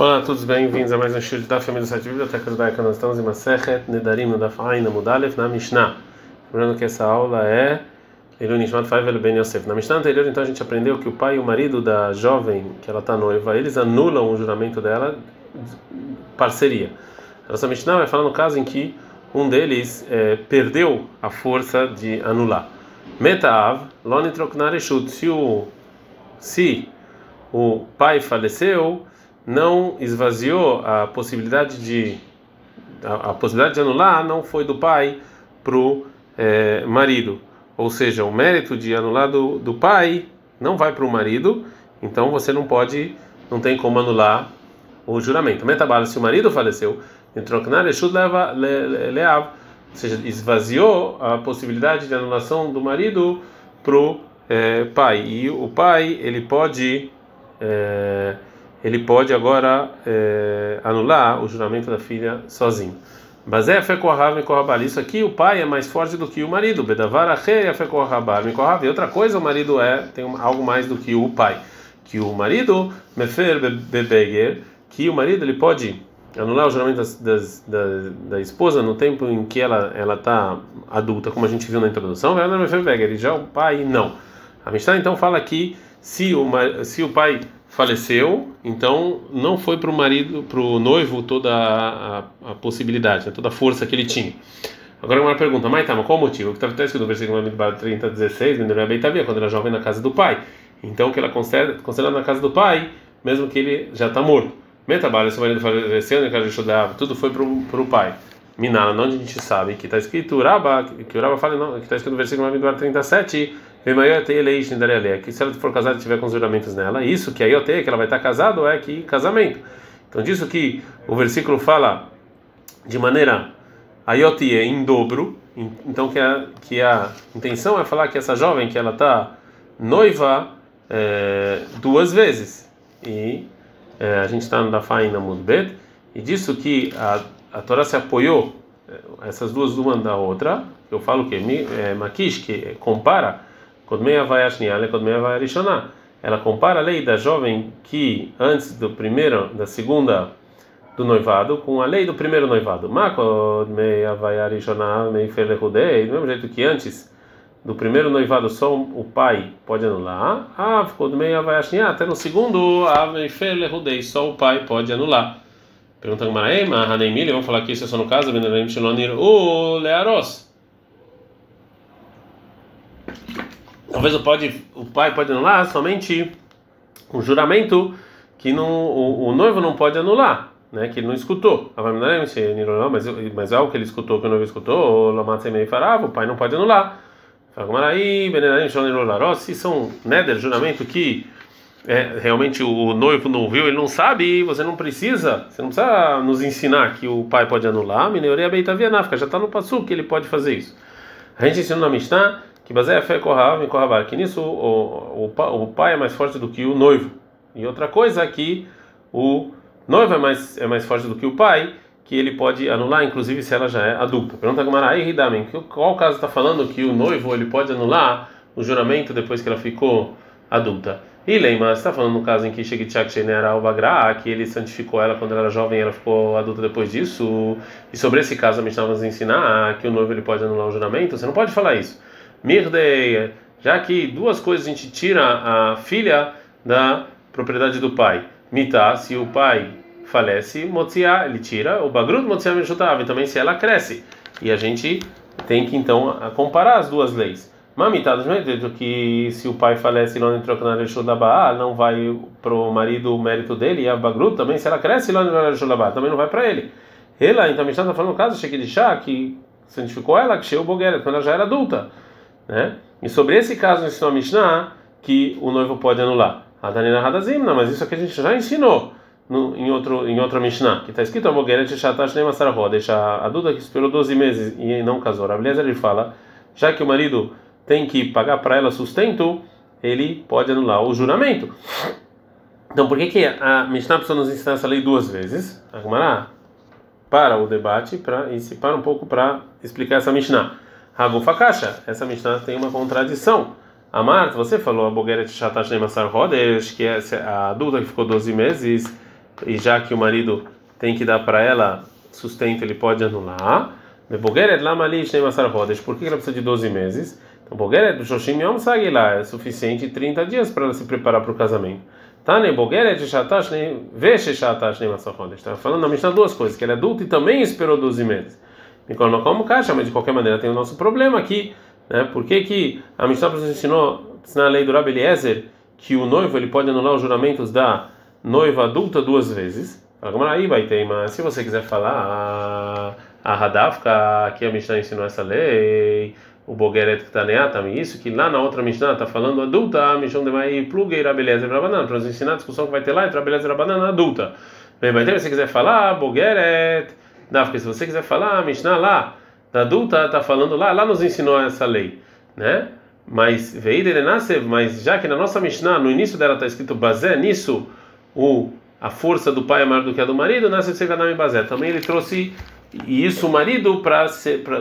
Olá todos, bem-vindos a mais um show da família do site Biblioteca Judaica. Nós estamos em Masechet Nedarim no Daf Ain Mudalef na Mishnah. Lembrando que essa aula é Nishmat Faivel Ben Yosef. Na Mishnah anterior, então, a gente aprendeu que o pai e o marido da jovem que ela está noiva, eles anulam o juramento dela, parceria. Nossa Mishnah vai falar no caso em que um deles é, perdeu a força de anular. Metaav, Loni Troknar Se o se o pai faleceu, não esvaziou a possibilidade de a, a possibilidade de anular não foi do pai para o é, marido, ou seja, o mérito de anular do, do pai não vai para o marido, então você não pode, não tem como anular o juramento. Metabala, se o marido faleceu, entrocnar leva leav, ou seja, esvaziou a possibilidade de anulação do marido para o é, pai e o pai ele pode é, ele pode agora é, anular o juramento da filha sozinho. Fekorhav mekorhabal. Isso aqui o pai é mais forte do que o marido. Mekorhav. E outra coisa o marido é tem algo mais do que o pai. Que o marido mefer bebeger. Que o marido ele pode anular o juramento das, das, da, da esposa no tempo em que ela ela está adulta, como a gente viu na introdução. Ela mefer bebeger. E já o pai não. A Mishnah então fala que se o se o pai faleceu, então não foi para o marido, para o noivo toda a, a, a possibilidade, né, toda a força que ele tinha. Agora uma pergunta, mas tá, mas qual o motivo? O que está escrito no versículo 30, 16, quando era jovem na casa do pai. Então que ela considera, considera na casa do pai, mesmo que ele já está morto. Metabala, se o marido faleceu, né, tudo foi para o pai. Minala, onde a gente sabe que está escrito Uraba, que Uraba fala, não, que está escrito no versículo 37, que se ela for casada e tiver com os juramentos nela, isso que a Iote, que ela vai estar casada, é que casamento. Então, disso que o versículo fala de maneira Ayotie em dobro, então que a, que a intenção é falar que essa jovem que ela está noiva é, duas vezes. E é, a gente está no Dafain na Mudbet, e disso que a, a Torá se apoiou, é, essas duas uma da outra, eu falo que é, Makish, que compara ela compara a lei da jovem que antes do primeiro, da segunda do noivado com a lei do primeiro noivado. Do mesmo jeito que antes do primeiro noivado só o pai pode anular, até no segundo só o pai pode anular. Pergunta a Maraema, Haneimili, vamos falar que isso é só no caso, o Learos. Talvez o, pode, o pai pode anular somente um juramento que não, o, o noivo não pode anular, né? Que ele não escutou. Mas, mas é algo que ele escutou que o noivo escutou, o pai não pode anular. Se são neder, juramento que é, realmente o noivo não viu, ele não sabe, você não precisa, você não precisa nos ensinar que o pai pode anular. Mineuria Beitavianáfica, já está no passo que ele pode fazer isso. A gente ensinou na Mishnah que baseia a fé corrav corravar, que nisso o, o, o pai é mais forte do que o noivo. E outra coisa é que o noivo é mais, é mais forte do que o pai, que ele pode anular, inclusive se ela já é adulta. Pergunta Gamara, aí Ridamen, qual caso está falando que o noivo ele pode anular o juramento depois que ela ficou adulta? E Leima, está falando no caso em que Shegichak Shenera Albagra, que ele santificou ela quando ela era jovem e ela ficou adulta depois disso. E sobre esse caso a Mishnah nos ensinar que o noivo ele pode anular o juramento. Você não pode falar isso. Mirdei, já que duas coisas a gente tira a filha da propriedade do pai. Mitá, se o pai falece, Motsiá, ele tira, o Bagrut Motsiá Mishutav, também se ela cresce. E a gente tem que então comparar as duas leis. Mamitá, do que se o pai falece não entrou na Baal, não vai para o marido o mérito dele, e a Bagrut também, se ela cresce e não entrou Baal, também não vai para ele. Ela, então, a está falando no caso, Chá, que santificou ela, que cheio o Boguera, quando ela já era adulta. Né? E sobre esse caso ensinou a Mishnah que o noivo pode anular. Adanina Hadazimna, mas isso aqui a gente já ensinou no, em, outro, em outra Mishnah, que está escrito a Mogeret Shatash Nemasarahó, deixa a adulta que esperou 12 meses e não casou. A beleza ele fala, já que o marido tem que pagar para ela sustento, ele pode anular o juramento. Então, por que, que a Mishnah precisa nos ensinar essa lei duas vezes? A para o debate para, para um pouco para explicar essa Mishnah. Hagufa Kasha. Essa Mishnah tem uma contradição. Amart, você falou a Bogeret Shatash Nemasar Rodesh, que é a adulta que ficou 12 meses e já que o marido tem que dar para ela sustento, ele pode anular. Bogeret lama ali Masar Rodesh. Por que ela precisa de 12 meses? Então, Bogeret, Shoshim Yom lá é suficiente 30 dias para ela se preparar para o casamento. Tane Bogeret Shatash Masar Rodesh. Está falando na Mishnah duas coisas: que ela é adulta e também esperou 12 meses. Nicolau como caixa, mas de qualquer maneira tem o nosso problema aqui. Né? Por que, que a Mishnah nos ensinou na lei do Rabi Eliezer que o noivo ele pode anular os juramentos da noiva adulta duas vezes? Aí vai ter, mas se você quiser falar a Hadafka, aqui a Mishnah ensinou essa lei, o Bogeret Ktaneatam, isso que lá na outra Mishnah está falando adulta, a Mishnah de Mai Plugue Rabeleza Rabanan, para nos ensinar a discussão que vai ter lá entre Rabeleza Rabanan adulta. Bem, vai ter, se você quiser falar, Bogeret, Dafka, se você quiser falar, a Mishnah lá, da adulta, está falando lá, lá nos ensinou essa lei, né? Mas mas já que na nossa Mishnah, no início dela está escrito Bazé, nisso o a força do pai é maior do que a do marido, nasce e Bazé. Também ele trouxe isso o marido para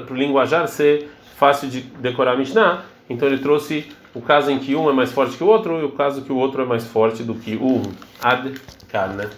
o linguajar ser fácil de decorar a Mishnah. Então ele trouxe o caso em que um é mais forte que o outro e o caso que o outro é mais forte do que um. Ad, né?